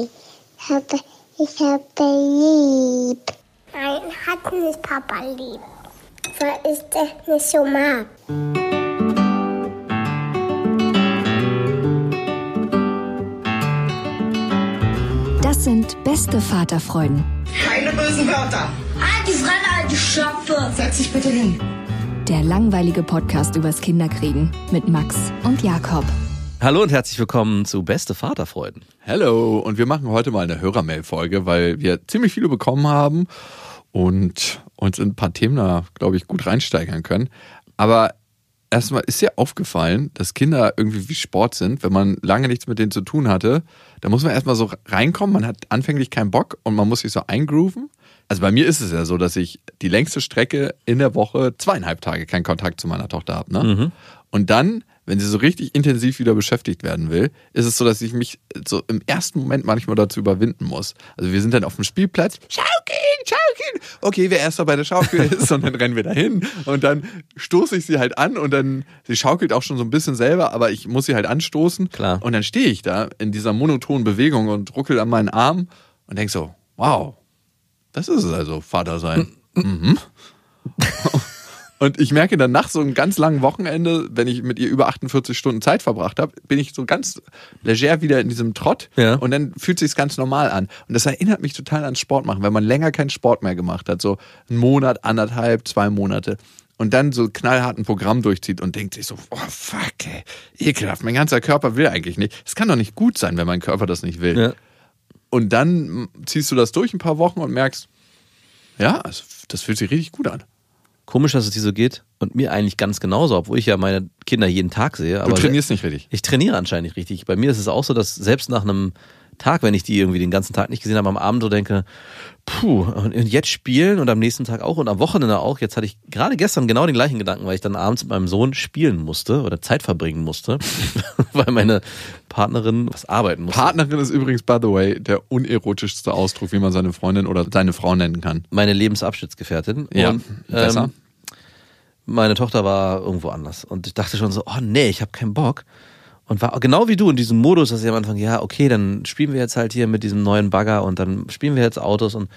Ich habe, ich habe lieb. Nein, hat nicht Papa lieb. Weil ich das nicht so mag. Das sind beste Vaterfreuden. Keine bösen Wörter. Die Fremde, alte Schöpfe. Setz dich bitte hin. Der langweilige Podcast übers Kinderkriegen mit Max und Jakob. Hallo und herzlich willkommen zu Beste Vaterfreuden. Hello, und wir machen heute mal eine Hörermail-Folge, weil wir ziemlich viele bekommen haben und uns in ein paar Themen da, glaube ich, gut reinsteigern können. Aber erstmal ist dir aufgefallen, dass Kinder irgendwie wie Sport sind, wenn man lange nichts mit denen zu tun hatte. Da muss man erstmal so reinkommen, man hat anfänglich keinen Bock und man muss sich so eingrooven. Also bei mir ist es ja so, dass ich die längste Strecke in der Woche zweieinhalb Tage keinen Kontakt zu meiner Tochter habe. Ne? Und dann, wenn sie so richtig intensiv wieder beschäftigt werden will, ist es so, dass ich mich so im ersten Moment manchmal dazu überwinden muss. Also wir sind dann auf dem Spielplatz, schaukeln, schaukeln. Okay, wer erster bei der Schaukel ist und dann rennen wir dahin und dann stoße ich sie halt an und dann, sie schaukelt auch schon so ein bisschen selber, aber ich muss sie halt anstoßen. Klar. Und dann stehe ich da in dieser monotonen Bewegung und ruckel an meinen Arm und denk so, wow, das ist es also, Vater sein. mhm. Und ich merke dann nach so einem ganz langen Wochenende, wenn ich mit ihr über 48 Stunden Zeit verbracht habe, bin ich so ganz leger wieder in diesem Trott Ja. und dann fühlt sich's ganz normal an. Und das erinnert mich total an Sport machen, wenn man länger keinen Sport mehr gemacht hat, so einen Monat, anderthalb, zwei Monate. Und dann so knallhart ein Programm durchzieht und denkt sich so, oh fuck, ey, ekelhaft, mein ganzer Körper will eigentlich nicht. Es kann doch nicht gut sein, wenn mein Körper das nicht will. Ja. Und dann ziehst du das durch ein paar Wochen und merkst, ja, also, das fühlt sich richtig gut an. Komisch, dass es dir so geht und mir eigentlich ganz genauso, obwohl ich ja meine Kinder jeden Tag sehe. Du trainierst nicht richtig. Ich trainiere anscheinend nicht richtig. Bei mir ist es auch so, dass selbst nach einem Tag, wenn ich die irgendwie den ganzen Tag nicht gesehen habe, am Abend so denke, puh, und jetzt spielen und am nächsten Tag auch und am Wochenende auch. Jetzt hatte ich gerade gestern genau den gleichen Gedanken, weil ich dann abends mit meinem Sohn spielen musste oder Zeit verbringen musste, weil meine Partnerin was arbeiten musste. Partnerin ist übrigens, by the way, der unerotischste Ausdruck, wie man seine Freundin oder seine Frau nennen kann. meine Lebensabschnittsgefährtin. Ja, und, besser. Ähm, meine Tochter war irgendwo anders. Und ich dachte schon so, oh nee, ich habe keinen Bock. Und war genau wie du in diesem Modus, dass ich am Anfang, ja, okay, dann spielen wir jetzt halt hier mit diesem neuen Bagger und dann spielen wir jetzt Autos und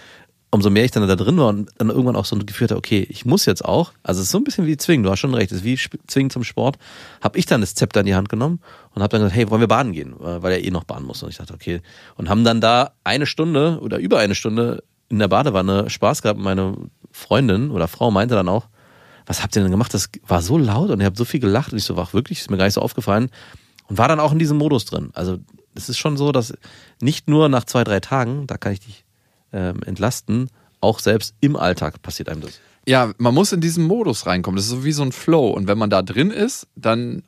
umso mehr ich dann da drin war und dann irgendwann auch so ein Gefühl hatte, okay, ich muss jetzt auch, also es ist so ein bisschen wie Zwingen, du hast schon recht, es ist wie Zwingen zum Sport, habe ich dann das Zepter in die Hand genommen und habe dann gesagt, hey, wollen wir baden gehen, weil er eh noch baden muss. Und ich dachte, okay, und haben dann da eine Stunde oder über eine Stunde in der Badewanne Spaß gehabt. Meine Freundin oder Frau meinte dann auch, was habt ihr denn gemacht? Das war so laut und ihr habt so viel gelacht und ich so, wach wirklich, ist mir gar nicht so aufgefallen und war dann auch in diesem Modus drin. Also es ist schon so, dass nicht nur nach zwei, drei Tagen, da kann ich dich ähm, entlasten, auch selbst im Alltag passiert einem das. Ja, man muss in diesen Modus reinkommen. Das ist so wie so ein Flow. Und wenn man da drin ist, dann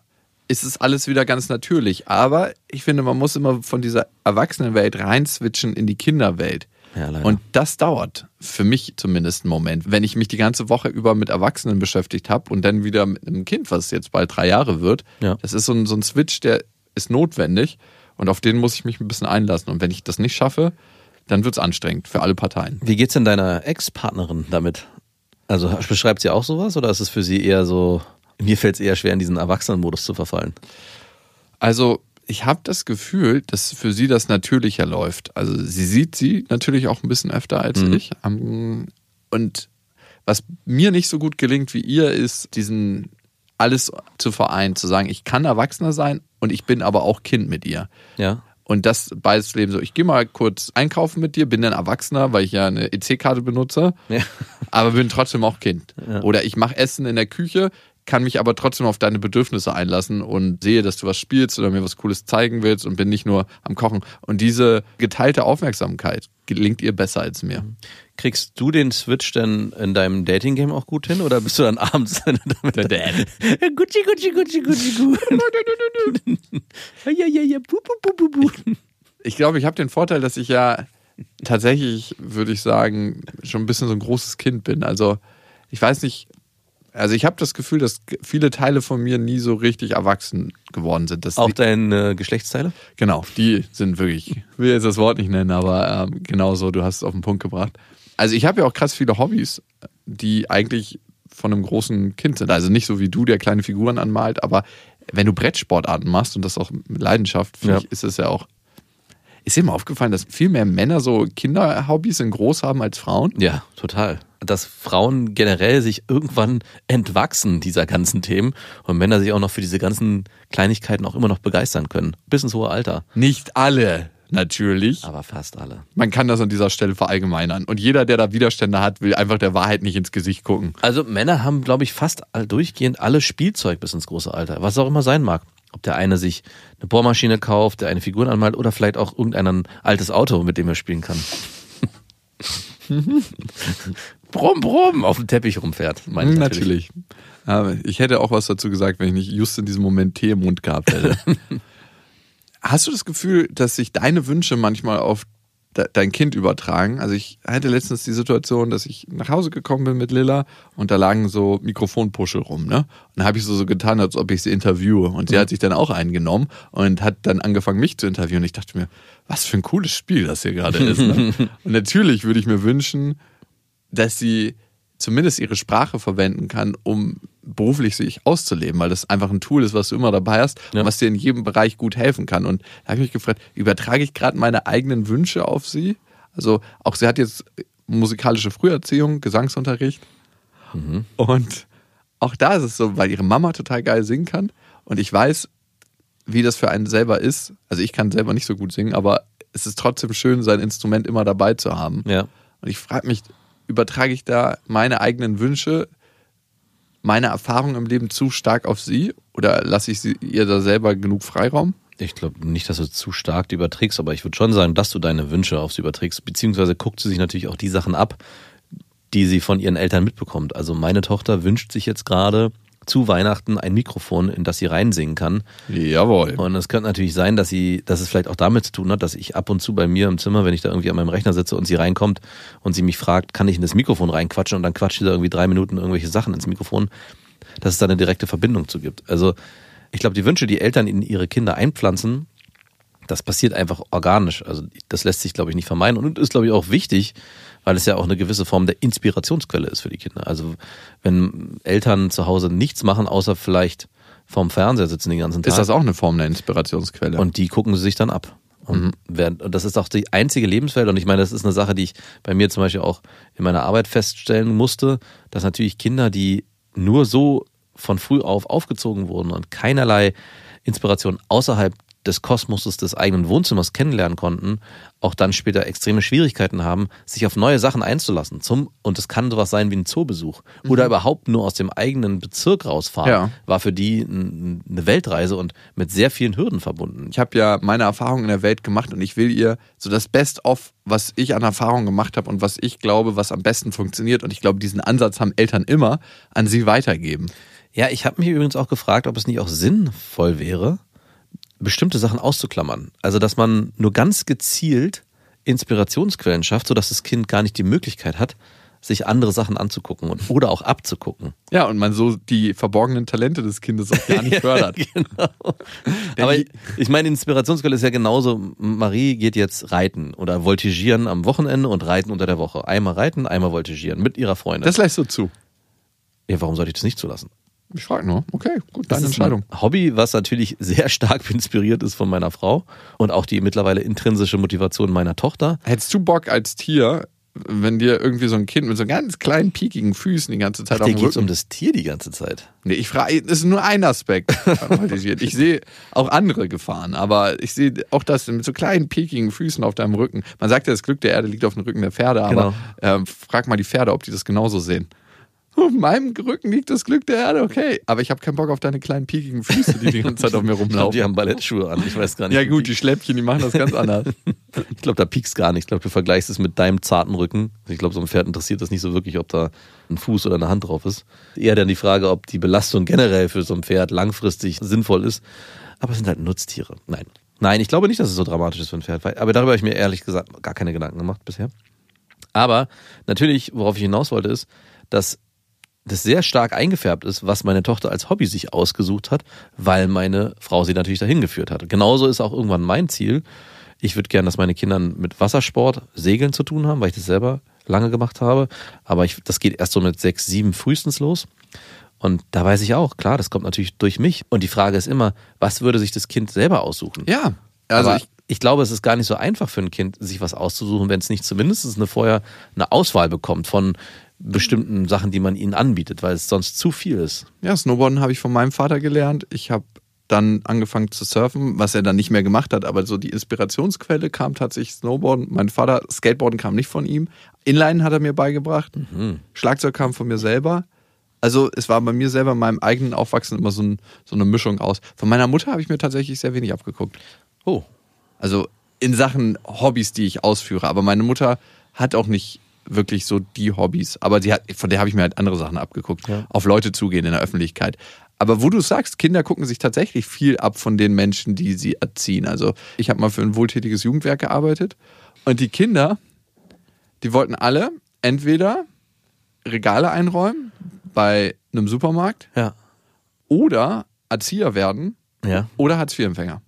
ist es alles wieder ganz natürlich. Aber ich finde, man muss immer von dieser Erwachsenenwelt reinswitchen in die Kinderwelt. Ja. Und das dauert, für mich zumindest einen Moment. Wenn ich mich die ganze Woche über mit Erwachsenen beschäftigt habe und dann wieder mit einem Kind, was jetzt bald drei Jahre wird, Ja. das ist so ein, so ein Switch, der ist notwendig und auf den muss ich mich ein bisschen einlassen. Und wenn ich das nicht schaffe, dann wird es anstrengend für alle Parteien. Wie geht's denn deiner Ex-Partnerin damit? Also beschreibt sie auch sowas oder ist es für sie eher so, mir fällt es eher schwer, in diesen Erwachsenenmodus zu verfallen? Also ich habe das Gefühl, dass für sie das natürlicher läuft. Also sie sieht sie natürlich auch ein bisschen öfter als ich. Ähm, Und was mir nicht so gut gelingt wie ihr, ist diesen alles zu vereinen, zu sagen, ich kann Erwachsener sein und ich bin aber auch Kind mit ihr. Ja. Und das beides Leben so, ich gehe mal kurz einkaufen mit dir, bin dann Erwachsener, weil ich ja eine EC-Karte benutze, Ja. aber bin trotzdem auch Kind. Ja. Oder ich mache Essen in der Küche, kann mich aber trotzdem auf deine Bedürfnisse einlassen und sehe, dass du was spielst oder mir was Cooles zeigen willst und bin nicht nur am Kochen. Und diese geteilte Aufmerksamkeit gelingt ihr besser als mir. Kriegst du den Switch denn in deinem Dating-Game auch gut hin oder bist du dann abends damit der Dad? Gucci, Gucci, Gucci, Gucci, gut. ja, ja, ja, bu, bu, bu, bu, bu. Ich glaube, ich habe den Vorteil, dass ich ja tatsächlich, würde ich sagen, schon ein bisschen so ein großes Kind bin. Also ich weiß nicht, also ich habe das Gefühl, dass viele Teile von mir nie so richtig erwachsen geworden sind. Das Auch deine Geschlechtsteile? Genau, die sind wirklich, ich will jetzt das Wort nicht nennen, aber ähm, genau so, du hast es auf den Punkt gebracht. Also ich habe ja auch krass viele Hobbys, die eigentlich von einem großen Kind sind. Also nicht so wie du, der kleine Figuren anmalt, aber wenn du Brettsportarten machst und das auch mit Leidenschaft, finde Ja. ich, ist es ja auch. Ist dir mal aufgefallen, dass viel mehr Männer so Kinderhobbys in groß haben als Frauen? Ja, total. Dass Frauen generell sich irgendwann entwachsen dieser ganzen Themen und Männer sich auch noch für diese ganzen Kleinigkeiten auch immer noch begeistern können. Bis ins hohe Alter. Nicht alle, natürlich. Aber fast alle. Man kann das an dieser Stelle verallgemeinern. Und jeder, der da Widerstände hat, will einfach der Wahrheit nicht ins Gesicht gucken. Also Männer haben, glaube ich, fast durchgehend alle Spielzeug bis ins große Alter. Was auch immer sein mag. Ob der eine sich eine Bohrmaschine kauft, der eine Figuren anmalt oder vielleicht auch irgendein altes Auto, mit dem er spielen kann. brumm, brumm, auf dem Teppich rumfährt. meine ich Natürlich. Aber ich hätte auch was dazu gesagt, wenn ich nicht just in diesem Moment Tee im Mund gehabt hätte. Hast du das Gefühl, dass sich deine Wünsche manchmal auf dein Kind übertragen? Also ich hatte letztens die Situation, dass ich nach Hause gekommen bin mit Lilla und da lagen so Mikrofonpuschel rum, ne? Und dann habe ich so, so getan, als ob ich sie interviewe. Und sie hat sich dann auch eingenommen und hat dann angefangen, mich zu interviewen. Und ich dachte mir, was für ein cooles Spiel das hier gerade ist. Ne? und natürlich würde ich mir wünschen, dass sie zumindest ihre Sprache verwenden kann, um beruflich sich auszuleben, weil das einfach ein Tool ist, was du immer dabei hast Ja. und was dir in jedem Bereich gut helfen kann. Und da habe ich mich gefragt, übertrage ich gerade meine eigenen Wünsche auf sie? Also auch sie hat jetzt musikalische Früherziehung, Gesangsunterricht und auch da ist es so, weil ihre Mama total geil singen kann und ich weiß, wie das für einen selber ist. Also ich kann selber nicht so gut singen, aber es ist trotzdem schön, sein Instrument immer dabei zu haben. Ja. Und ich frage mich, übertrage ich da meine eigenen Wünsche, meine Erfahrungen im Leben zu stark auf sie oder lasse ich sie, ihr da selber genug Freiraum? Ich glaube nicht, dass du zu stark die überträgst, aber ich würde schon sagen, dass du deine Wünsche auf sie überträgst, beziehungsweise guckt sie sich natürlich auch die Sachen ab, die sie von ihren Eltern mitbekommt. Also meine Tochter wünscht sich jetzt gerade zu Weihnachten ein Mikrofon, in das sie reinsingen kann. Jawohl. Und es könnte natürlich sein, dass sie, dass es vielleicht auch damit zu tun hat, dass ich ab und zu bei mir im Zimmer, wenn ich da irgendwie an meinem Rechner sitze und sie reinkommt und sie mich fragt, kann ich in das Mikrofon reinquatschen und dann quatscht sie da irgendwie drei Minuten irgendwelche Sachen ins Mikrofon, dass es da eine direkte Verbindung zu gibt. Also ich glaube, die Wünsche, die Eltern in ihre Kinder einpflanzen, das passiert einfach organisch. Also das lässt sich, glaube ich, nicht vermeiden und ist, glaube ich, auch wichtig, weil es ja auch eine gewisse Form der Inspirationsquelle ist für die Kinder. Also wenn Eltern zu Hause nichts machen, außer vielleicht vorm Fernseher sitzen den ganzen Tag. Ist das auch eine Form der Inspirationsquelle? Und die gucken sie sich dann ab. Und, werden, und das ist auch die einzige Lebenswelt. Und ich meine, das ist eine Sache, die ich bei mir zum Beispiel auch in meiner Arbeit feststellen musste, dass natürlich Kinder, die nur so von früh auf aufgezogen wurden und keinerlei Inspiration außerhalb des Kosmoses des eigenen Wohnzimmers kennenlernen konnten, auch dann später extreme Schwierigkeiten haben, sich auf neue Sachen einzulassen. Zum, und es kann sowas sein wie ein Zoobesuch. Oder überhaupt nur aus dem eigenen Bezirk rausfahren, Ja. war für die eine Weltreise und mit sehr vielen Hürden verbunden. ich habe ja meine Erfahrungen in der Welt gemacht und ich will ihr so das Best-of, was ich an Erfahrungen gemacht habe und was ich glaube, was am besten funktioniert. Und ich glaube, diesen Ansatz haben Eltern immer, an sie weitergeben. Ja, ich habe mich übrigens auch gefragt, ob es nicht auch sinnvoll wäre, bestimmte Sachen auszuklammern. Also, dass man nur ganz gezielt Inspirationsquellen schafft, sodass das Kind gar nicht die Möglichkeit hat, sich andere Sachen anzugucken und, oder auch abzugucken. Ja, und man so die verborgenen Talente des Kindes auch gar nicht fördert. genau. Aber ich, ich meine, Inspirationsquelle ist ja genauso, Marie geht jetzt reiten oder voltigieren am Wochenende und reiten unter der Woche. Einmal reiten, einmal voltigieren mit ihrer Freundin. Das lässt du zu. ja, warum sollte ich das nicht zulassen? Ich frage nur. Okay, gut, deine Entscheidung. Hobby, was natürlich sehr stark inspiriert ist von meiner Frau und auch die mittlerweile intrinsische Motivation meiner Tochter. Hättest du Bock als Tier, wenn dir irgendwie so ein Kind mit so ganz kleinen, piekigen Füßen die ganze Zeit auf Dir dem geht's Rücken... um das Tier die ganze Zeit. nee, ich frage, das ist nur ein Aspekt. ich sehe auch andere Gefahren, aber ich sehe auch das mit so kleinen, piekigen Füßen auf deinem Rücken. Man sagt ja, das Glück der Erde liegt auf dem Rücken der Pferde, aber ähm, frag mal die Pferde, ob die das genauso sehen. Auf meinem Rücken liegt das Glück der Erde, okay. Aber ich habe keinen Bock auf deine kleinen, piekigen Füße, die die ganze Zeit auf mir rumlaufen. die haben Ballettschuhe an. Ich weiß gar nicht. Ja gut, die Schläppchen, die machen das ganz anders. Ich glaube, da piekst gar nicht. Ich glaube, du vergleichst es mit deinem zarten Rücken. Ich glaube, so ein Pferd interessiert das nicht so wirklich, ob da ein Fuß oder eine Hand drauf ist. Eher dann die Frage, ob die Belastung generell für so ein Pferd langfristig sinnvoll ist. Aber es sind halt Nutztiere. Nein. Nein, ich glaube nicht, dass es so dramatisch ist für ein Pferd. Aber darüber habe ich mir ehrlich gesagt gar keine Gedanken gemacht bisher. Aber natürlich, worauf ich hinaus wollte, ist, dass das sehr stark eingefärbt ist, was meine Tochter als Hobby sich ausgesucht hat, weil meine Frau sie natürlich dahin geführt hat. Genauso ist auch irgendwann mein Ziel. Ich würde gern, dass meine Kinder mit Wassersport, Segeln zu tun haben, weil ich das selber lange gemacht habe. Aber ich, das geht erst so mit sechs, sieben frühestens los. Und da weiß ich auch, klar, das kommt natürlich durch mich. Und die Frage ist immer, was würde sich das Kind selber aussuchen? Ja, also Aber ich, ich glaube, es ist gar nicht so einfach für ein Kind, sich was auszusuchen, wenn es nicht zumindest eine vorher eine Auswahl bekommt von bestimmten Sachen, die man ihnen anbietet, weil es sonst zu viel ist. Ja, Snowboarden habe ich von meinem Vater gelernt. Ich habe dann angefangen zu surfen, was er dann nicht mehr gemacht hat, aber so die Inspirationsquelle kam tatsächlich Snowboarden. Mein Vater, Skateboarden kam nicht von ihm. Inline hat er mir beigebracht. Schlagzeug kam von mir selber. Also es war bei mir selber in meinem eigenen Aufwachsen immer so, ein, so eine Mischung aus. Von meiner Mutter habe ich mir tatsächlich sehr wenig abgeguckt. Oh, Also in Sachen Hobbys, die ich ausführe. Aber meine Mutter hat auch nicht wirklich so die Hobbys. Aber hat, von der habe ich mir halt andere Sachen abgeguckt. Ja. Auf Leute zugehen in der Öffentlichkeit. Aber wo du sagst, Kinder gucken sich tatsächlich viel ab von den Menschen, die sie erziehen. Also ich habe mal für ein wohltätiges Jugendwerk gearbeitet. Und die Kinder, die wollten alle entweder Regale einräumen bei einem Supermarkt ja. oder Erzieher werden Ja. oder Hartz-IV-Empfänger.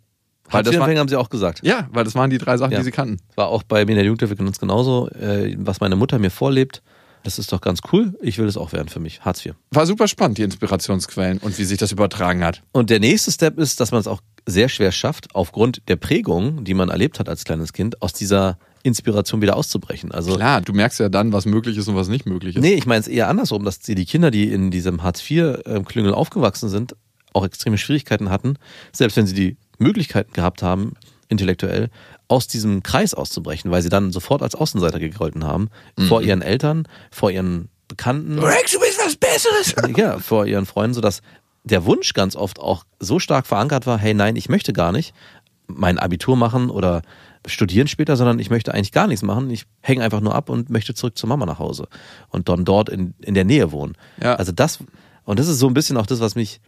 Weil das war- Hartz-IV-Empfänger haben sie auch gesagt. Ja, weil das waren die drei Sachen, Ja. die sie kannten. War auch bei mir in der Jugendhilfe ganz genauso. Äh, was meine Mutter mir vorlebt, das ist doch ganz cool. Ich will es auch werden für mich. Hartz IV. War super spannend, die Inspirationsquellen und wie sich das übertragen hat. Und der nächste Step ist, dass man es auch sehr schwer schafft, aufgrund der Prägung, die man erlebt hat als kleines Kind, aus dieser Inspiration wieder auszubrechen. Also Klar, du merkst ja dann, was möglich ist und was nicht möglich ist. Nee, ich meine es eher andersrum, dass die die Kinder, die in diesem Hartz-IV-Klüngel aufgewachsen sind, auch extreme Schwierigkeiten hatten, selbst wenn sie die Möglichkeiten gehabt haben, intellektuell, aus diesem Kreis auszubrechen, weil sie dann sofort als Außenseiter gegolten haben, vor ihren Eltern, vor ihren Bekannten, Rex, du bist was Besseres. ja, vor ihren Freunden, sodass der Wunsch ganz oft auch so stark verankert war, hey nein, ich möchte gar nicht mein Abitur machen oder studieren später, sondern ich möchte eigentlich gar nichts machen. Ich hänge einfach nur ab und möchte zurück zur Mama nach Hause und dann dort in, in der Nähe wohnen. Ja. Also das, und das ist so ein bisschen auch das, was mich,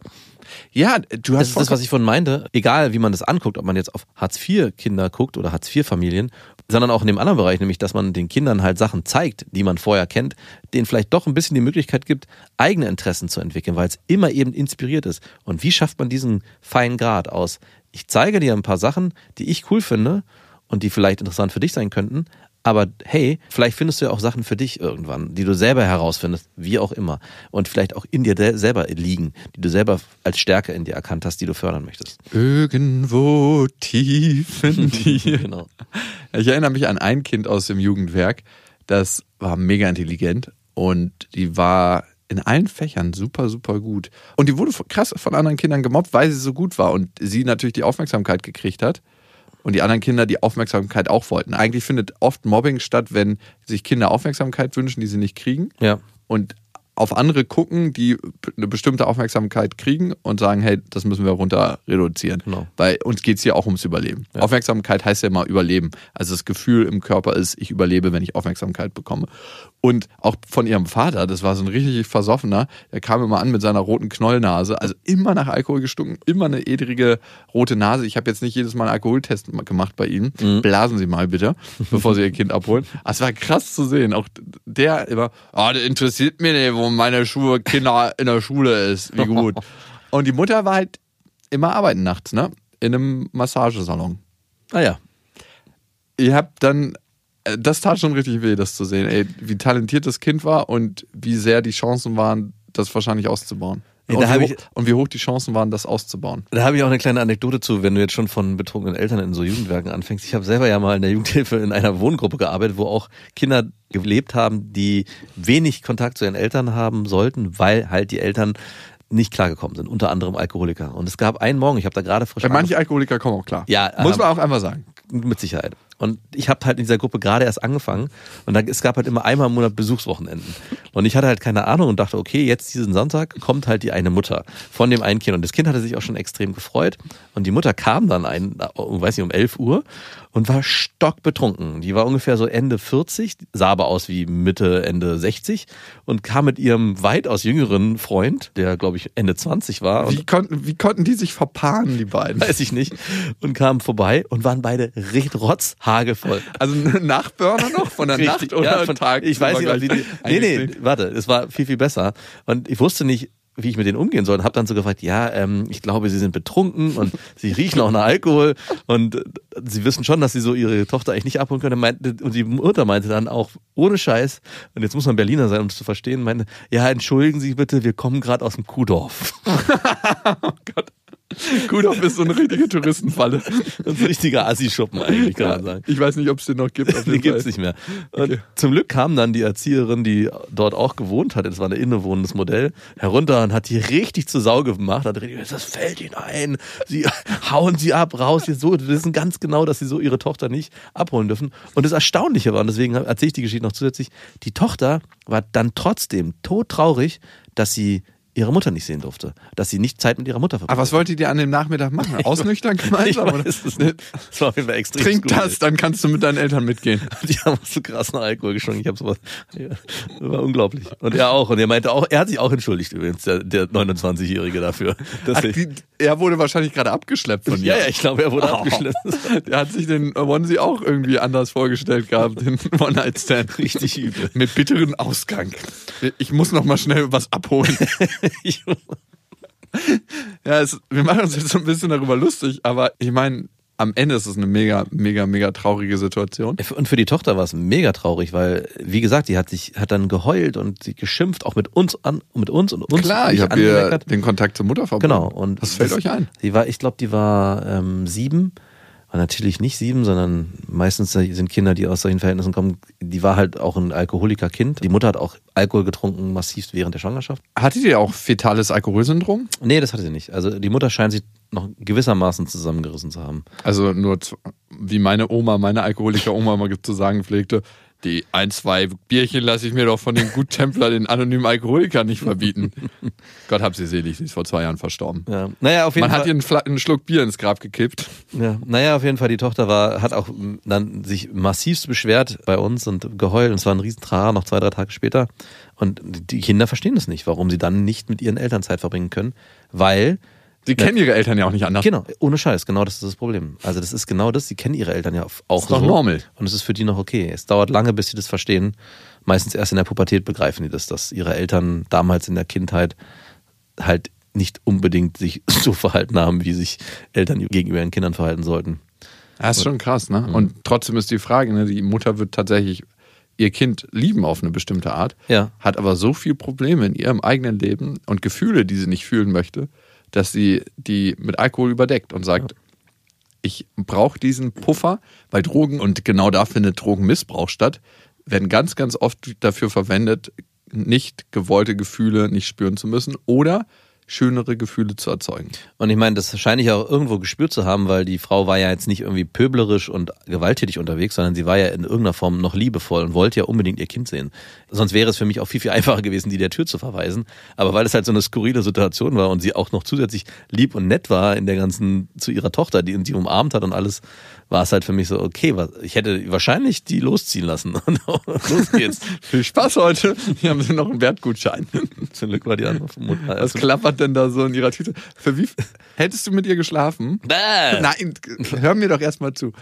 Ja, du das hast ist das, was ich von meinte, egal wie man das anguckt, ob man jetzt auf Hartz-IV-Kinder guckt oder Hartz-IV-Familien, sondern auch in dem anderen Bereich, nämlich, dass man den Kindern halt Sachen zeigt, die man vorher kennt, denen vielleicht doch ein bisschen die Möglichkeit gibt, eigene Interessen zu entwickeln, weil es immer eben inspiriert ist. Und wie schafft man diesen feinen Grad aus? Ich zeige dir ein paar Sachen, die ich cool finde und die vielleicht interessant für dich sein könnten, aber hey, vielleicht findest du ja auch Sachen für dich irgendwann, die du selber herausfindest, wie auch immer. Und vielleicht auch in dir selber liegen, die du selber als Stärke in dir erkannt hast, die du fördern möchtest. Irgendwo tief in dir. Genau. Ich erinnere mich an ein Kind aus dem Jugendwerk, das war mega intelligent und die war in allen Fächern super, super gut. Und die wurde krass von anderen Kindern gemobbt, weil sie so gut war und sie natürlich die Aufmerksamkeit gekriegt hat. Und die anderen Kinder die Aufmerksamkeit auch wollten. Eigentlich findet oft Mobbing statt, wenn sich Kinder Aufmerksamkeit wünschen, die sie nicht kriegen. Ja. Und auf andere gucken, die eine bestimmte Aufmerksamkeit kriegen und sagen, hey, das müssen wir runter reduzieren. Genau. Weil uns geht es hier auch ums Überleben. Aufmerksamkeit heißt ja immer Überleben. Also das Gefühl im Körper ist, ich überlebe, wenn ich Aufmerksamkeit bekomme. Und auch von ihrem Vater, das war so ein richtig versoffener, der kam immer an mit seiner roten Knollnase, also immer nach Alkohol gestunken, immer eine edrige rote Nase. Ich habe jetzt nicht jedes Mal einen Alkoholtest gemacht bei Ihnen. Blasen Sie mal bitte, bevor Sie Ihr Kind abholen. Aber Es war krass zu sehen. Auch der immer, ah, das interessiert mich nicht, wo meine Schule, Kinder in der Schule ist. Wie gut. Und die Mutter war halt immer arbeiten nachts, ne? In einem Massagesalon. Ah ja. Ihr habt dann, äh, das tat schon richtig weh, das zu sehen, ey, wie talentiert das Kind war und wie sehr die Chancen waren, das wahrscheinlich auszubauen. Ja, und, wie ich- und wie hoch die Chancen waren, das auszubauen. Da habe ich auch eine kleine Anekdote zu, wenn du jetzt schon von betrunkenen Eltern in so Jugendwerken anfängst. Ich habe selber ja mal in der Jugendhilfe in einer Wohngruppe gearbeitet, wo auch Kinder gelebt haben, die wenig Kontakt zu ihren Eltern haben sollten, weil halt die Eltern nicht klargekommen sind, unter anderem Alkoholiker. Und es gab einen Morgen, ich habe da gerade frisch Bei manchen Alkoholiker kommen auch klar. Ja, Muss ähm, man auch einfach sagen. Mit Sicherheit. Und ich habe halt in dieser Gruppe gerade erst angefangen und da, es gab halt immer einmal im Monat Besuchswochenenden. Und ich hatte halt keine Ahnung und dachte, okay, jetzt diesen Sonntag kommt halt die eine Mutter von dem einen Kind. Und das Kind hatte sich auch schon extrem gefreut. Und die Mutter kam dann ein, oh, weiß nicht, um 11 Uhr und war stockbetrunken. Die war ungefähr so Ende 40, sah aber aus wie Mitte, Ende 60 und kam mit ihrem weitaus jüngeren Freund, der glaube ich Ende 20 war. Wie konnten, wie konnten die sich verpaaren, die beiden? weiß ich nicht, und kamen vorbei und waren beide recht rotzhagevoll. Also nach Burner noch? Von der Richtig, Nacht oder ja, von, Tag? Ich weiß nicht, ob die, nee, nee, warte, es war viel, viel besser. Und ich wusste nicht, wie ich mit denen umgehen soll. Und habe dann so gefragt, ja, ähm, ich glaube, sie sind betrunken und sie riechen auch nach Alkohol und äh, sie wissen schon, dass sie so ihre Tochter eigentlich nicht abholen können. Meinte, und die Mutter meinte dann auch, ohne Scheiß, und jetzt muss man Berliner sein, um es zu verstehen, meinte, ja, entschuldigen Sie bitte, wir kommen gerade aus dem Kuhdorf. oh Gott. Kuhdorf ist so eine richtige Touristenfalle. Ein richtiger Assi-Schuppen eigentlich, kann man sagen. Ich weiß nicht, ob es den noch gibt. Jeden gibt's Fall. nicht mehr. Und zum Glück kam dann die Erzieherin, die dort auch gewohnt hatte, das war ein innewohnendes Modell, herunter und hat die richtig zur Sau gemacht. Hat richtig, das fällt ihnen ein. Sie hauen sie ab, raus. Jetzt so, wissen ganz genau, dass sie so ihre Tochter nicht abholen dürfen. Und das Erstaunliche war, und deswegen erzähle ich die Geschichte noch zusätzlich, die Tochter war dann trotzdem todtraurig, dass sie ihre Mutter nicht sehen durfte. Dass sie nicht Zeit mit ihrer Mutter verbracht Aber was wolltet ihr an dem Nachmittag machen? Ausnüchtern gemeinsam? Ich oder? es nicht. Das war auf jeden Fall extrem Trink skurril. das, dann kannst du mit deinen Eltern mitgehen. Die haben so krassen Alkohol geschwungen. Ich habe sowas. Ja, das war unglaublich. Und er auch. Und er meinte auch, er hat sich auch entschuldigt übrigens, der, der 29-Jährige dafür. Ach, er- die, er wurde wahrscheinlich gerade abgeschleppt von dir. ja, ja, ich glaube, er wurde Oh. abgeschlossen. Der hat sich den Onesie auch irgendwie anders vorgestellt gehabt, den One-Night-Stand. Richtig übel. Mit bitteren Ausgang. Ich muss noch mal schnell was abholen. Ja, es, wir machen uns jetzt so ein bisschen darüber lustig, aber ich meine, am Ende ist es eine mega, mega, mega traurige Situation. Und für die Tochter war es mega traurig, weil, wie gesagt, die hat sich, hat dann geheult und sie geschimpft, auch mit uns an, mit uns und uns. Klar, ich habe ihr den Kontakt zur Mutter verbunden. Genau. Und Was fällt euch ein? Die war, ich glaube, die war ähm, sieben. War natürlich nicht sieben, sondern meistens sind Kinder, die aus solchen Verhältnissen kommen, die war halt auch ein Alkoholikerkind. Die Mutter hat auch Alkohol getrunken, massiv während der Schwangerschaft. Hattet ihr auch fetales Alkoholsyndrom? Nee, das hatte sie nicht. Also die Mutter scheint sich noch gewissermaßen zusammengerissen zu haben. Also nur wie meine Oma, meine Alkoholiker-Oma mal zu sagen pflegte, die ein, zwei Bierchen lasse ich mir doch von den Guttempler, den anonymen Alkoholikern nicht verbieten. Gott hab sie selig, sie ist vor zwei Jahren verstorben. Ja. Naja, auf jeden Man Fall. hat ihr einen, einen Schluck Bier ins Grab gekippt. Ja, naja, auf jeden Fall, die Tochter war, hat auch dann sich massivst beschwert bei uns und geheult und es war ein Riesentrara noch zwei, drei Tage später. Und die Kinder verstehen das nicht, warum sie dann nicht mit ihren Eltern Zeit verbringen können, weil Sie kennen ihre Eltern ja auch nicht anders. Genau, ohne Scheiß, genau das ist das Problem. Also das ist genau das, sie kennen ihre Eltern ja auch Ist doch so. normal. Und es ist für die noch okay. Es dauert lange, bis sie das verstehen. Meistens erst in der Pubertät begreifen die das, dass ihre Eltern damals in der Kindheit halt nicht unbedingt sich so verhalten haben, wie sich Eltern gegenüber ihren Kindern verhalten sollten. Das ist schon krass, ne? Mhm. Und trotzdem ist die Frage, ne? Die Mutter wird tatsächlich ihr Kind lieben auf eine bestimmte Art, Ja. hat aber so viele Probleme in ihrem eigenen Leben und Gefühle, die sie nicht fühlen möchte, dass sie die mit Alkohol überdeckt und sagt, ich brauche diesen Puffer, weil Drogen, und genau da findet Drogenmissbrauch statt, werden ganz, ganz oft dafür verwendet, nicht gewollte Gefühle nicht spüren zu müssen oder schönere Gefühle zu erzeugen. Und ich meine, das scheine ich auch irgendwo gespürt zu haben, weil die Frau war ja jetzt nicht irgendwie pöblerisch und gewalttätig unterwegs, sondern sie war ja in irgendeiner Form noch liebevoll und wollte ja unbedingt ihr Kind sehen. Sonst wäre es für mich auch viel, viel einfacher gewesen, die der Tür zu verweisen. Aber weil es halt so eine skurrile Situation war und sie auch noch zusätzlich lieb und nett war in der ganzen, zu ihrer Tochter, die sie umarmt hat und alles, war es halt für mich so, okay, ich hätte wahrscheinlich die losziehen lassen. Los geht's. Viel Spaß heute. Hier haben sie noch einen Wertgutschein. Zum Glück war die andere Mutter. Was klappert denn da so in ihrer Tüte? Für wie hättest du mit ihr geschlafen? Bäh. Nein, hör mir doch erstmal zu.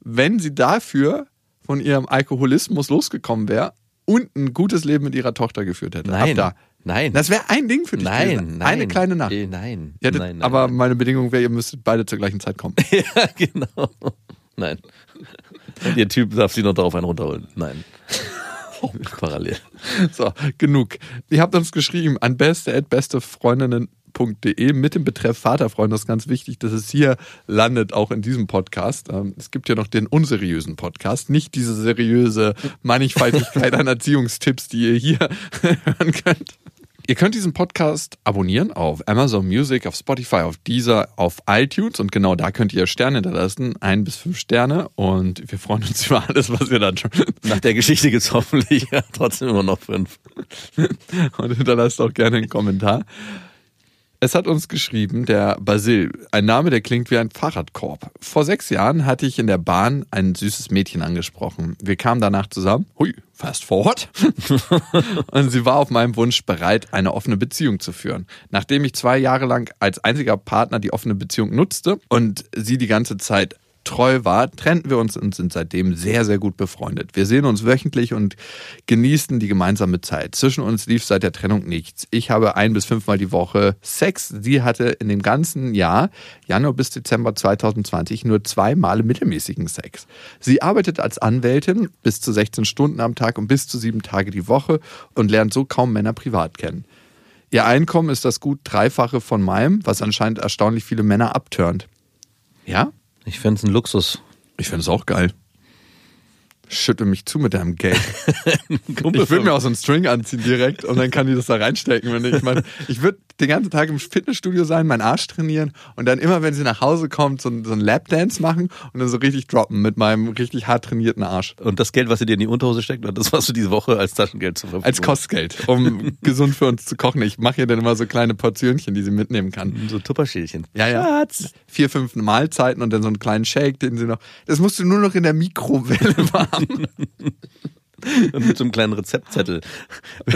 Wenn sie dafür von ihrem Alkoholismus losgekommen wäre und ein gutes Leben mit ihrer Tochter geführt hätte. Nein, Ab da. nein. Das wäre ein Ding für dich. Nein, gewesen. nein. Eine kleine Nacht. Äh, Nein. Hättet- nein, nein, aber nein. meine Bedingung wäre, ihr müsstet beide zur gleichen Zeit kommen. Ja, genau. Nein. Ihr Typ darf sie noch darauf einen runterholen. Nein. Parallel. So, genug. Ihr habt uns geschrieben an beste.bestefreundinnen.de mit dem Betreff Vaterfreund. Das ist ganz wichtig, dass es hier landet, auch in diesem Podcast. Ähm, Es gibt ja noch den unseriösen Podcast, nicht diese seriöse Mannigfaltigkeit an Erziehungstipps, die ihr hier hören könnt. Ihr könnt diesen Podcast abonnieren auf Amazon Music, auf Spotify, auf Deezer, auf iTunes und genau da könnt ihr Sterne hinterlassen, ein bis fünf Sterne und wir freuen uns über alles, was ihr dann schon Nach der Geschichte gibt es hoffentlich ja, trotzdem immer noch fünf. und hinterlasst auch gerne einen Kommentar. Es hat uns geschrieben, der Basil, ein Name, der klingt wie ein Fahrradkorb. Vor sechs Jahren hatte ich in der Bahn ein süßes Mädchen angesprochen. Wir kamen danach zusammen. Hui, fast forward. und sie war auf meinem Wunsch bereit, eine offene Beziehung zu führen. Nachdem ich zwei Jahre lang als einziger Partner die offene Beziehung nutzte und sie die ganze Zeit treu war, trennten wir uns und sind seitdem sehr, sehr gut befreundet. Wir sehen uns wöchentlich und genießen die gemeinsame Zeit. Zwischen uns lief seit der Trennung nichts. Ich habe ein bis fünfmal die Woche Sex. Sie hatte in dem ganzen Jahr, Januar bis Dezember 2020, nur zweimal mittelmäßigen Sex. Sie arbeitet als Anwältin bis zu 16 Stunden am Tag und bis zu sieben Tage die Woche und lernt so kaum Männer privat kennen. Ihr Einkommen ist das gut Dreifache von meinem, was anscheinend erstaunlich viele Männer abturnt. Ja? Ich fände es ein Luxus. Ich finde es auch geil. Schüttel mich zu mit deinem Geld. Ich würde mir auch so einen String anziehen direkt und dann kann die das da reinstecken. Wenn ich ich meine, ich würde den ganzen Tag im Fitnessstudio sein, meinen Arsch trainieren und dann immer, wenn sie nach Hause kommt, so, so einen Lapdance machen und dann so richtig droppen mit meinem richtig hart trainierten Arsch. Und das Geld, was sie dir in die Unterhose steckt, das was du diese Woche als Taschengeld zur Verfügung Als Kostgeld, um gesund für uns zu kochen. Ich mache ihr dann immer so kleine Portionchen, die sie mitnehmen kann. So Tupperschälchen. Ja, ja. Schatz. Vier, fünf Mahlzeiten und dann so einen kleinen Shake, den sie noch. Das musst du nur noch in der Mikrowelle warm. Und mit so einem kleinen Rezeptzettel,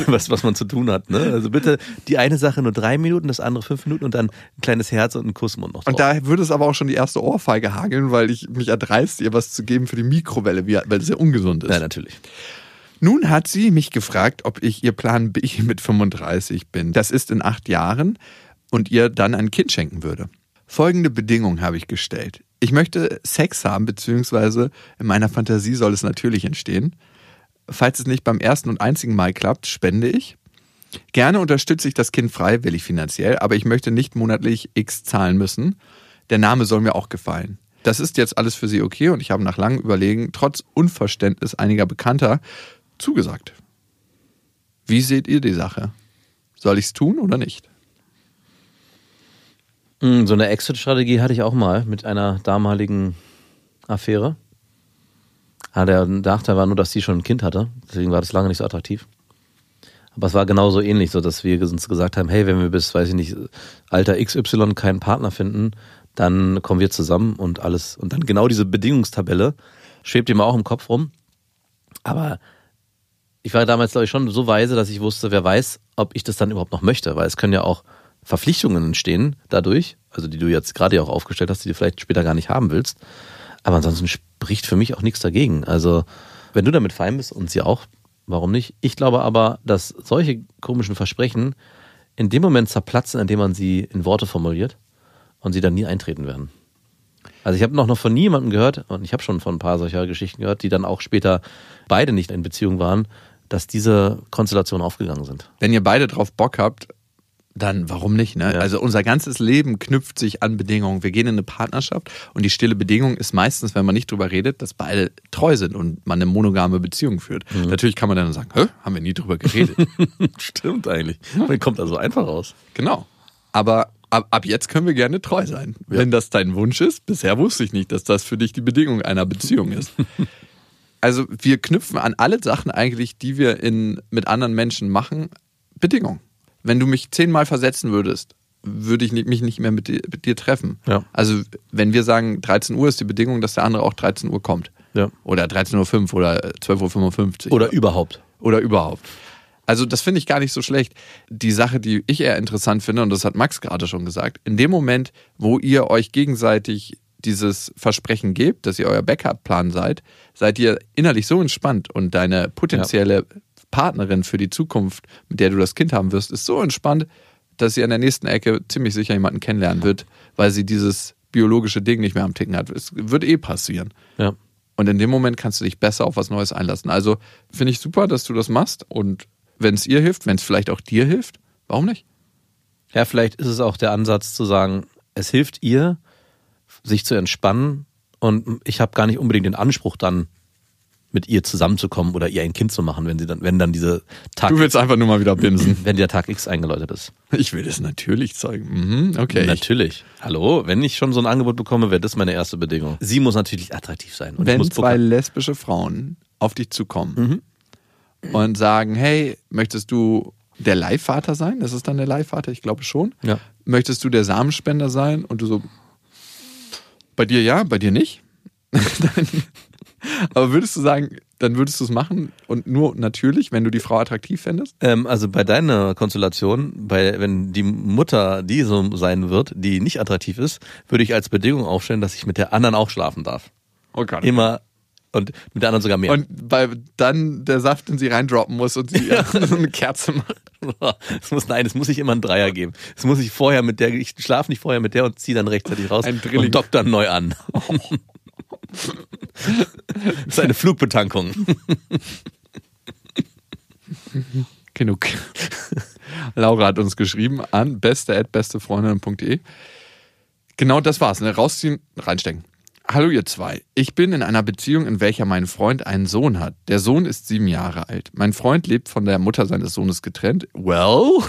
was, was man zu tun hat. Ne? Also bitte die eine Sache nur drei Minuten, das andere fünf Minuten und dann ein kleines Herz und ein Kussmund noch drauf. Und da würde es aber auch schon die erste Ohrfeige hageln, weil ich mich erdreist, ihr was zu geben für die Mikrowelle, weil das ja ungesund ist. ja, natürlich. Nun hat sie mich gefragt, ob ich ihr Plan B mit 35 bin. Das ist in acht Jahren und ihr dann ein Kind schenken würde. Folgende Bedingung habe ich gestellt. Ich möchte Sex haben, beziehungsweise in meiner Fantasie soll es natürlich entstehen. Falls es nicht beim ersten und einzigen Mal klappt, spende ich. Gerne unterstütze ich das Kind freiwillig finanziell, aber ich möchte nicht monatlich X zahlen müssen. Der Name soll mir auch gefallen. Das ist jetzt alles für Sie okay und ich habe nach langem Überlegen, trotz Unverständnis einiger Bekannter, zugesagt. Wie seht ihr die Sache? Soll ich es tun oder nicht? Mm, So eine Exit-Strategie hatte ich auch mal mit einer damaligen Affäre. Ah, der Nachteil war nur, dass sie schon ein Kind hatte. Deswegen war das lange nicht so attraktiv. Aber es war genauso ähnlich, so dass wir uns gesagt haben, hey, wenn wir bis, weiß ich nicht, Alter XY keinen Partner finden, dann kommen wir zusammen und alles. Und dann genau diese Bedingungstabelle schwebt ihm auch im Kopf rum. Aber ich war damals, glaube ich, schon so weise, dass ich wusste, wer weiß, ob ich das dann überhaupt noch möchte, weil es können ja auch Verpflichtungen entstehen dadurch, also die du jetzt gerade auch aufgestellt hast, die du vielleicht später gar nicht haben willst. Aber ansonsten spricht für mich auch nichts dagegen. Also, wenn du damit fein bist und sie auch, warum nicht? Ich glaube aber, dass solche komischen Versprechen in dem Moment zerplatzen, in dem man sie in Worte formuliert und sie dann nie eintreten werden. Also ich habe noch, noch von niemandem gehört, und ich habe schon von ein paar solcher Geschichten gehört, die dann auch später beide nicht in Beziehung waren, dass diese Konstellationen aufgegangen sind. Wenn ihr beide drauf Bock habt, dann warum nicht? Ne? Ja. Also unser ganzes Leben knüpft sich an Bedingungen. Wir gehen in eine Partnerschaft und die stille Bedingung ist meistens, wenn man nicht drüber redet, dass beide treu sind und man eine monogame Beziehung führt. Natürlich kann man dann sagen, Hä, haben wir nie drüber geredet. Stimmt eigentlich. Man kommt also einfach raus. genau. Aber ab, ab jetzt können wir gerne treu sein. Wenn das dein Wunsch ist, bisher wusste ich nicht, dass das für dich die Bedingung einer Beziehung ist. Also wir knüpfen an alle Sachen eigentlich, die wir in, mit anderen Menschen machen, Bedingungen. Wenn du mich zehnmal versetzen würdest, würde ich mich nicht mehr mit dir, mit dir treffen. Ja. Also wenn wir sagen, 13 Uhr ist die Bedingung, dass der andere auch 13 Uhr kommt. Ja. Oder 13.05 Uhr oder 12.55 Uhr. Oder überhaupt. Oder überhaupt. Also das finde ich gar nicht so schlecht. Die Sache, die ich eher interessant finde, und das hat Max gerade schon gesagt, in dem Moment, wo ihr euch gegenseitig dieses Versprechen gebt, dass ihr euer Backup-Plan seid, seid ihr innerlich so entspannt und deine potenzielle Partnerin für die Zukunft, mit der du das Kind haben wirst, ist so entspannt, dass sie an der nächsten Ecke ziemlich sicher jemanden kennenlernen wird, weil sie dieses biologische Ding nicht mehr am Ticken hat. Es wird eh passieren. Ja. Und in dem Moment kannst du dich besser auf was Neues einlassen. Also finde ich super, dass du das machst. Und wenn es ihr hilft, wenn es vielleicht auch dir hilft, warum nicht? Ja, vielleicht ist es auch der Ansatz zu sagen, es hilft ihr, sich zu entspannen und ich habe gar nicht unbedingt den Anspruch dann mit ihr zusammenzukommen oder ihr ein Kind zu machen, wenn sie dann, wenn dann diese Tag, Du willst einfach nur mal wieder bimsen. wenn der Tag X eingeläutet ist. Ich will das natürlich zeigen. Mhm, okay. Natürlich. Hallo, wenn ich schon so ein Angebot bekomme, wäre das meine erste Bedingung. Sie muss natürlich attraktiv sein. Und wenn muss zwei lesbische Frauen auf dich zukommen und sagen, hey, möchtest du der Leihvater sein? Das ist dann der Leihvater, ich glaube schon. Ja. Möchtest du der Samenspender sein? Und du so, bei dir ja, bei dir nicht? Dann- Aber würdest du sagen, dann würdest du es machen und nur natürlich, wenn du die Frau attraktiv fändest? Ähm, also bei deiner Konstellation, bei, wenn die Mutter die so sein wird, die nicht attraktiv ist, würde ich als Bedingung aufstellen, dass ich mit der anderen auch schlafen darf. Oh Gott. Immer und mit der anderen sogar mehr. Und bei, dann der Saft in sie reindroppen muss und sie so eine Kerze macht. es muss, nein, es muss nicht immer einen Dreier geben. Es muss ich vorher mit der, ich schlafe nicht vorher mit der und ziehe dann rechtzeitig raus Ein Drilling. und dock dann neu an. das ist eine Flugbetankung. Genug. Laura hat uns geschrieben an beste@bestefreundinnen.de. Genau das war's. Ne? Rausziehen, reinstecken. Hallo ihr zwei. Ich bin in einer Beziehung, in welcher mein Freund einen Sohn hat. Der Sohn ist sieben Jahre alt. Mein Freund lebt von der Mutter seines Sohnes getrennt. Well?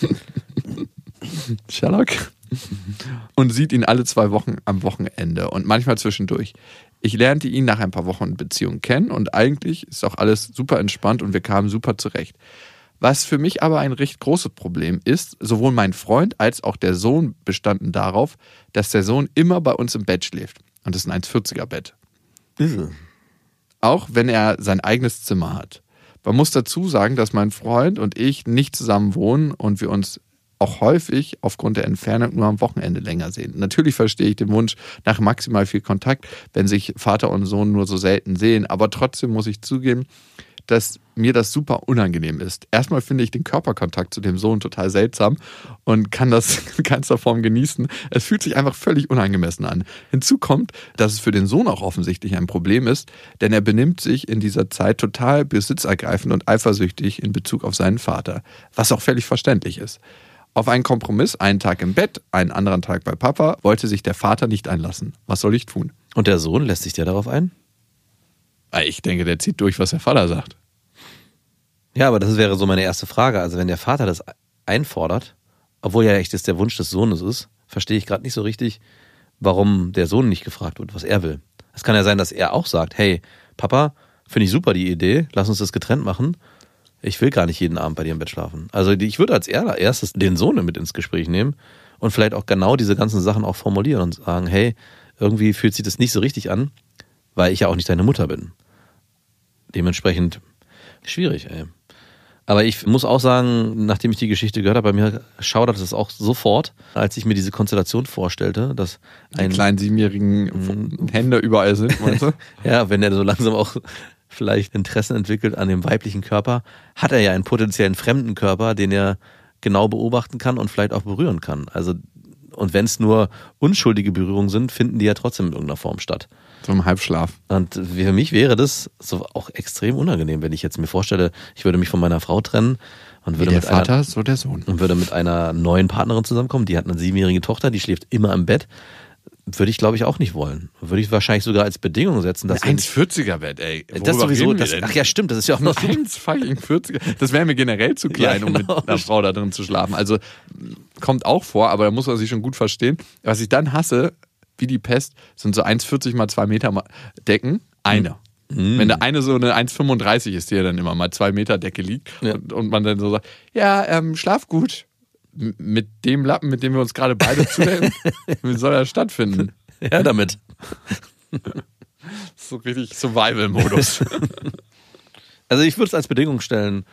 Sherlock? Und sieht ihn alle zwei Wochen am Wochenende und manchmal zwischendurch. Ich lernte ihn nach ein paar Wochen Beziehung kennen und eigentlich ist auch alles super entspannt und wir kamen super zurecht. Was für mich aber ein recht großes Problem ist, sowohl mein Freund als auch der Sohn bestanden darauf, dass der Sohn immer bei uns im Bett schläft. Und das ist ein 1,40er Bett. Auch wenn er sein eigenes Zimmer hat. Man muss dazu sagen, dass mein Freund und ich nicht zusammen wohnen und wir uns auch häufig aufgrund der Entfernung nur am Wochenende länger sehen. Natürlich verstehe ich den Wunsch nach maximal viel Kontakt, wenn sich Vater und Sohn nur so selten sehen, aber trotzdem muss ich zugeben, dass mir das super unangenehm ist. Erstmal finde ich den Körperkontakt zu dem Sohn total seltsam und kann das in keinster Form genießen. Es fühlt sich einfach völlig unangemessen an. Hinzu kommt, dass es für den Sohn auch offensichtlich ein Problem ist, denn er benimmt sich in dieser Zeit total besitzergreifend und eifersüchtig in Bezug auf seinen Vater, was auch völlig verständlich ist. Auf einen Kompromiss, einen Tag im Bett, einen anderen Tag bei Papa, wollte sich der Vater nicht einlassen. Was soll ich tun? Und der Sohn lässt sich der darauf ein? Ich denke, der zieht durch, was der Vater sagt. Ja, aber das wäre so meine erste Frage. Also wenn der Vater das einfordert, obwohl ja echt das der Wunsch des Sohnes ist, verstehe ich gerade nicht so richtig, warum der Sohn nicht gefragt wird, was er will. Es kann ja sein, dass er auch sagt, hey, Papa, finde ich super die Idee, lass uns das getrennt machen. Ich will gar nicht jeden Abend bei dir im Bett schlafen. Also ich würde als erstes den Sohn mit ins Gespräch nehmen und vielleicht auch genau diese ganzen Sachen auch formulieren und sagen, hey, irgendwie fühlt sich das nicht so richtig an, weil ich ja auch nicht deine Mutter bin. Dementsprechend schwierig, ey. Aber ich muss auch sagen, nachdem ich die Geschichte gehört habe, bei mir schaudert es auch sofort, als ich mir diese Konstellation vorstellte, dass ein Die kleinen siebenjährigen Hände überall sind, meinst du? ja, wenn er so langsam auch vielleicht Interessen entwickelt an dem weiblichen Körper, hat er ja einen potenziellen fremden Körper, den er genau beobachten kann und vielleicht auch berühren kann. Also und wenn es nur unschuldige Berührungen sind, finden die ja trotzdem in irgendeiner Form statt. So im Halbschlaf. Und für mich wäre das so auch extrem unangenehm, wenn ich jetzt mir vorstelle, ich würde mich von meiner Frau trennen und Wie würde der mit Vater, einer, so der Sohn. und würde mit einer neuen Partnerin zusammenkommen. Die hat eine siebenjährige Tochter, die schläft immer im Bett. Würde ich, glaube ich, auch nicht wollen. Würde ich wahrscheinlich sogar als Bedingung setzen, dass Ein wenn ich, 1,40er Bett, ey. das Worüber sowieso, reden wir das, ach ja, stimmt, das ist ja auch noch so 1 fucking 40er. Das wäre mir generell zu klein, Ja, um mit genau. einer Frau da drin zu schlafen. Also kommt auch vor, aber da muss man sich schon gut verstehen. Was ich dann hasse, wie die Pest, sind so 1,40 mal 2 Meter Decken. Eine. Mhm. Wenn der eine so eine 1,35 ist, die ja dann immer mal 2 Meter Decke liegt Ja. und, und man dann so sagt, ja, ähm, schlaf gut. Mit dem Lappen, mit dem wir uns gerade beide zudecken, wie soll das stattfinden? ja, damit. So richtig Survival-Modus. Also ich würde es als Bedingung stellen,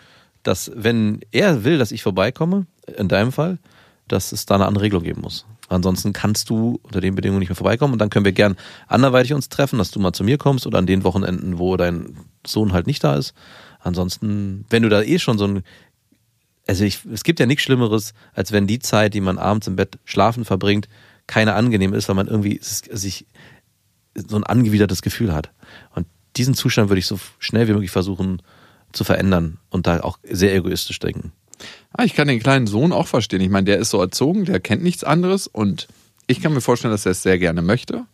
dass wenn er will, dass ich vorbeikomme, in deinem Fall, dass es da eine andere Regelung geben muss. Ansonsten kannst du unter den Bedingungen nicht mehr vorbeikommen und dann können wir gern anderweitig uns treffen, dass du mal zu mir kommst oder an den Wochenenden, wo dein Sohn halt nicht da ist. Ansonsten, wenn du da eh schon so ein also ich, es gibt ja nichts Schlimmeres, als wenn die Zeit, die man abends im Bett schlafen verbringt, keine angenehm ist, weil man irgendwie sich so ein angewidertes Gefühl hat. Und diesen Zustand würde ich so schnell wie möglich versuchen zu verändern und da auch sehr egoistisch denken. Ah, ich kann den kleinen Sohn auch verstehen. Ich meine, der ist so erzogen, der kennt nichts anderes und ich kann mir vorstellen, dass er es sehr gerne möchte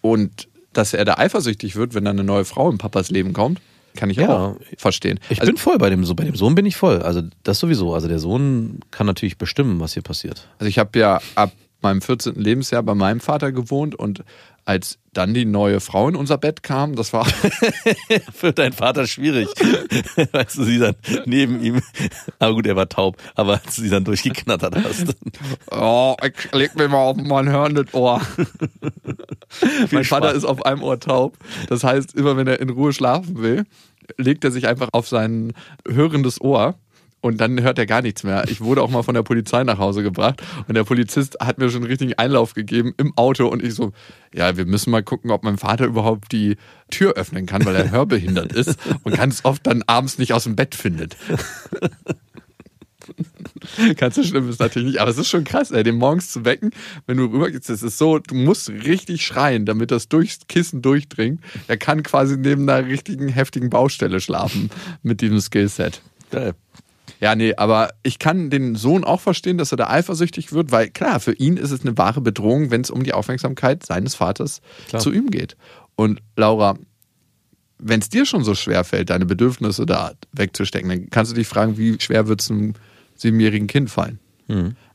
und dass er da eifersüchtig wird, wenn dann eine neue Frau in Papas Leben kommt, kann ich Ja. auch verstehen. Ich also, bin voll bei dem so bei dem Sohn bin ich voll. Also das sowieso. Also der Sohn kann natürlich bestimmen, was hier passiert. also ich habe ja ab meinem 14. Lebensjahr bei meinem Vater gewohnt und als dann die neue Frau in unser Bett kam, das war Für deinen Vater schwierig. weißt du, sie dann neben ihm. Aber gut, er war taub. Aber als du sie dann durchgeknattert hast. Oh, ich leg mir mal auf mein hörendes Ohr. mein Vater ist auf einem Ohr taub. Das heißt, immer wenn er in Ruhe schlafen will, legt er sich einfach auf sein hörendes Ohr. Und dann hört er gar nichts mehr. Ich wurde auch mal von der Polizei nach Hause gebracht und der Polizist hat mir schon einen richtigen Einlauf gegeben im Auto und ich so, ja, wir müssen mal gucken, ob mein Vater überhaupt die Tür öffnen kann, weil er hörbehindert ist und ganz oft dann abends nicht aus dem Bett findet. Ganz so schlimm ist natürlich nicht, aber es ist schon krass, ey, den morgens zu wecken, wenn du rübergehst, das ist so, du musst richtig schreien, damit das durchs Kissen durchdringt. Er kann quasi neben einer richtigen heftigen Baustelle schlafen mit diesem Skillset. Geil. Ja, nee, aber ich kann den Sohn auch verstehen, dass er da eifersüchtig wird, weil klar, für ihn ist es eine wahre Bedrohung, wenn es um die Aufmerksamkeit seines Vaters Klar. zu ihm geht. Und Laura, wenn es dir schon so schwer fällt, deine Bedürfnisse da wegzustecken, dann kannst du dich fragen, wie schwer wird es einem siebenjährigen Kind fallen?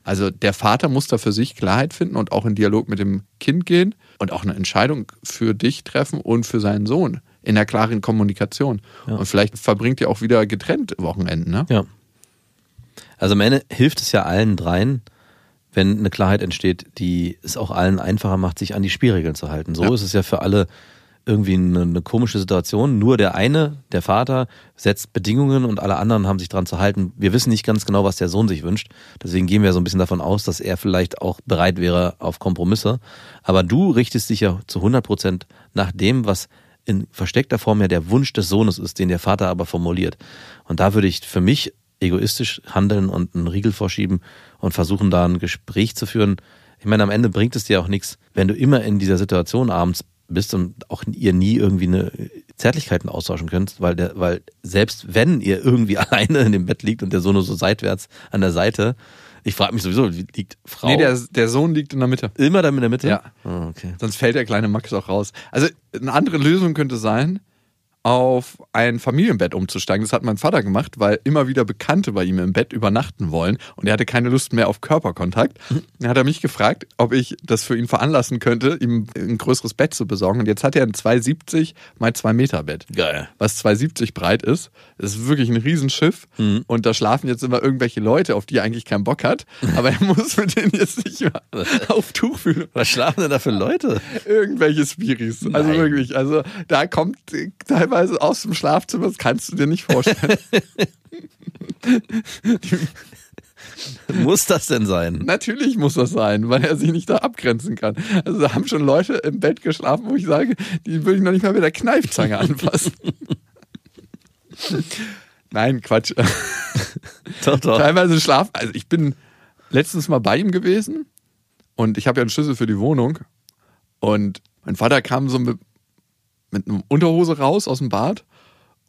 Also der Vater muss da für sich Klarheit finden und auch in Dialog mit dem Kind gehen und auch eine Entscheidung für dich treffen und für seinen Sohn in der klaren Kommunikation. Und vielleicht verbringt ihr auch wieder getrennt Wochenenden, ne? Ja. Also am Ende hilft es ja allen dreien, wenn eine Klarheit entsteht, die es auch allen einfacher macht, sich an die Spielregeln zu halten. So Ja. ist es ja für alle irgendwie eine, eine komische Situation. Nur der eine, der Vater, setzt Bedingungen und alle anderen haben sich dran zu halten. Wir wissen nicht ganz genau, was der Sohn sich wünscht. Deswegen gehen wir so ein bisschen davon aus, dass er vielleicht auch bereit wäre auf Kompromisse. Aber du richtest dich ja zu 100 Prozent nach dem, was in versteckter Form ja der Wunsch des Sohnes ist, den der Vater aber formuliert. Und da würde ich für mich egoistisch handeln und einen Riegel vorschieben und versuchen, da ein Gespräch zu führen. Ich meine, am Ende bringt es dir auch nichts, wenn du immer in dieser Situation abends bist und auch ihr nie irgendwie eine Zärtlichkeiten austauschen könnt, weil der, weil selbst wenn ihr irgendwie alleine in dem Bett liegt und der Sohn nur so seitwärts an der Seite, ich frage mich sowieso, wie liegt Frau Nee, der, der Sohn liegt in der Mitte. immer da in der Mitte? Ja. Oh, okay. Sonst fällt der kleine Max auch raus. Also eine andere Lösung könnte sein, auf ein Familienbett umzusteigen. Das hat mein Vater gemacht, weil immer wieder Bekannte bei ihm im Bett übernachten wollen und er hatte keine Lust mehr auf Körperkontakt. Dann hat er mich gefragt, ob ich das für ihn veranlassen könnte, ihm ein größeres Bett zu besorgen. Und jetzt hat er ein 270 mal 2 Meter Bett. Geil. Was 270 breit ist. Das ist wirklich ein Riesenschiff. Und da schlafen jetzt immer irgendwelche Leute, auf die er eigentlich keinen Bock hat. Aber er muss mit denen jetzt nicht mehr auf Tuchfühlung Was schlafen denn da für Leute? irgendwelche Spiris. Also Nein. wirklich, also da kommt teilweise aus dem Schlafzimmer, das kannst du dir nicht vorstellen. Muss das denn sein? Natürlich muss das sein, weil er sich nicht da abgrenzen kann. Also da haben schon Leute im Bett geschlafen, wo ich sage, die würde ich noch nicht mal mit der Kneifzange anfassen. Nein, Quatsch. Doch, doch. Teilweise schlaf. Also ich bin letztens mal bei ihm gewesen und ich habe ja einen Schlüssel für die Wohnung und mein Vater kam so mit, mit einer Unterhose raus aus dem Bad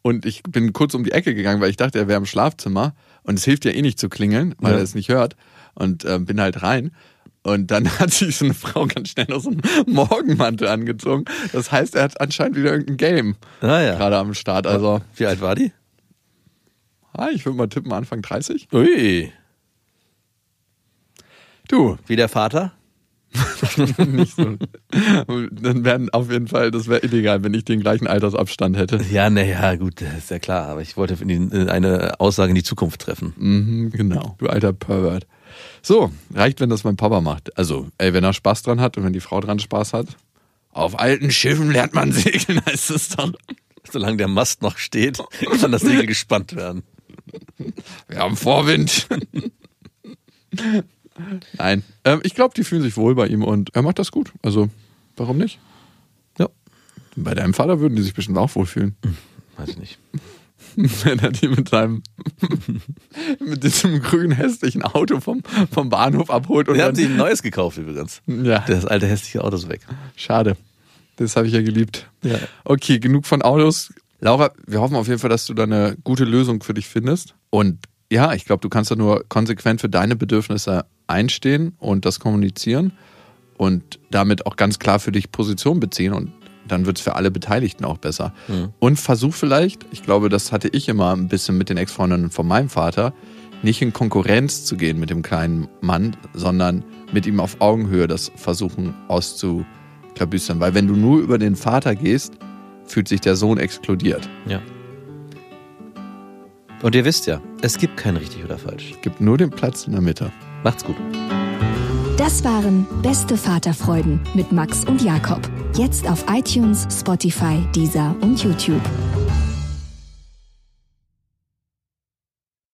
und ich bin kurz um die Ecke gegangen, weil ich dachte, er wäre im Schlafzimmer und es hilft ja eh nicht zu klingeln, weil Ja. er es nicht hört und äh, bin halt rein. Und dann hat sich so eine Frau ganz schnell noch so einen Morgenmantel angezogen. Das heißt, er hat anscheinend wieder irgendein Game Ah, ja. gerade am Start. Also, Wie alt war die? ah, ich würde mal tippen, Anfang 30. Ui. Du, Wie der Vater? nicht so. Dann wären auf jeden Fall, das wäre illegal, wenn ich den gleichen Altersabstand hätte. Ja, naja, gut, das ist ja klar. Aber ich wollte eine Aussage in die Zukunft treffen. Mhm, genau. Du alter Pervert. So, reicht, wenn das mein Papa macht. Also, ey, wenn er Spaß dran hat und wenn die Frau dran Spaß hat. Auf alten Schiffen lernt man segeln, heißt es doch. Solange der Mast noch steht, kann das Segel gespannt werden. Wir haben Vorwind. Nein, ähm, ich glaube, die fühlen sich wohl bei ihm und er macht das gut. Also, warum nicht? Ja, Bei deinem Vater würden die sich bestimmt auch wohlfühlen. weiß ich nicht. wenn er die mit seinem mit diesem grünen hässlichen Auto vom, vom Bahnhof abholt und Wir haben dann, sich ein neues gekauft übrigens. ja, Das alte hässliche Auto ist weg. schade. Das habe ich ja geliebt. Ja. Okay, genug von Autos. Laura, wir hoffen auf jeden Fall, dass du da eine gute Lösung für dich findest. Und ja, ich glaube, du kannst da nur konsequent für deine Bedürfnisse einstehen und das kommunizieren und damit auch ganz klar für dich Position beziehen und dann wird es für alle Beteiligten auch besser. Und versuch vielleicht, ich glaube, das hatte ich immer ein bisschen mit den Ex-Freundinnen von meinem Vater, nicht in Konkurrenz zu gehen mit dem kleinen Mann, sondern mit ihm auf Augenhöhe das versuchen auszuklabüstern. Weil wenn du nur über den Vater gehst, fühlt sich der Sohn exkludiert. Ja. Und ihr wisst ja, es gibt kein richtig oder falsch. Gibt nur den Platz in der Mitte. Macht's gut. Das waren Beste Vaterfreuden mit Max und Jakob. Jetzt auf iTunes, Spotify, Deezer und YouTube.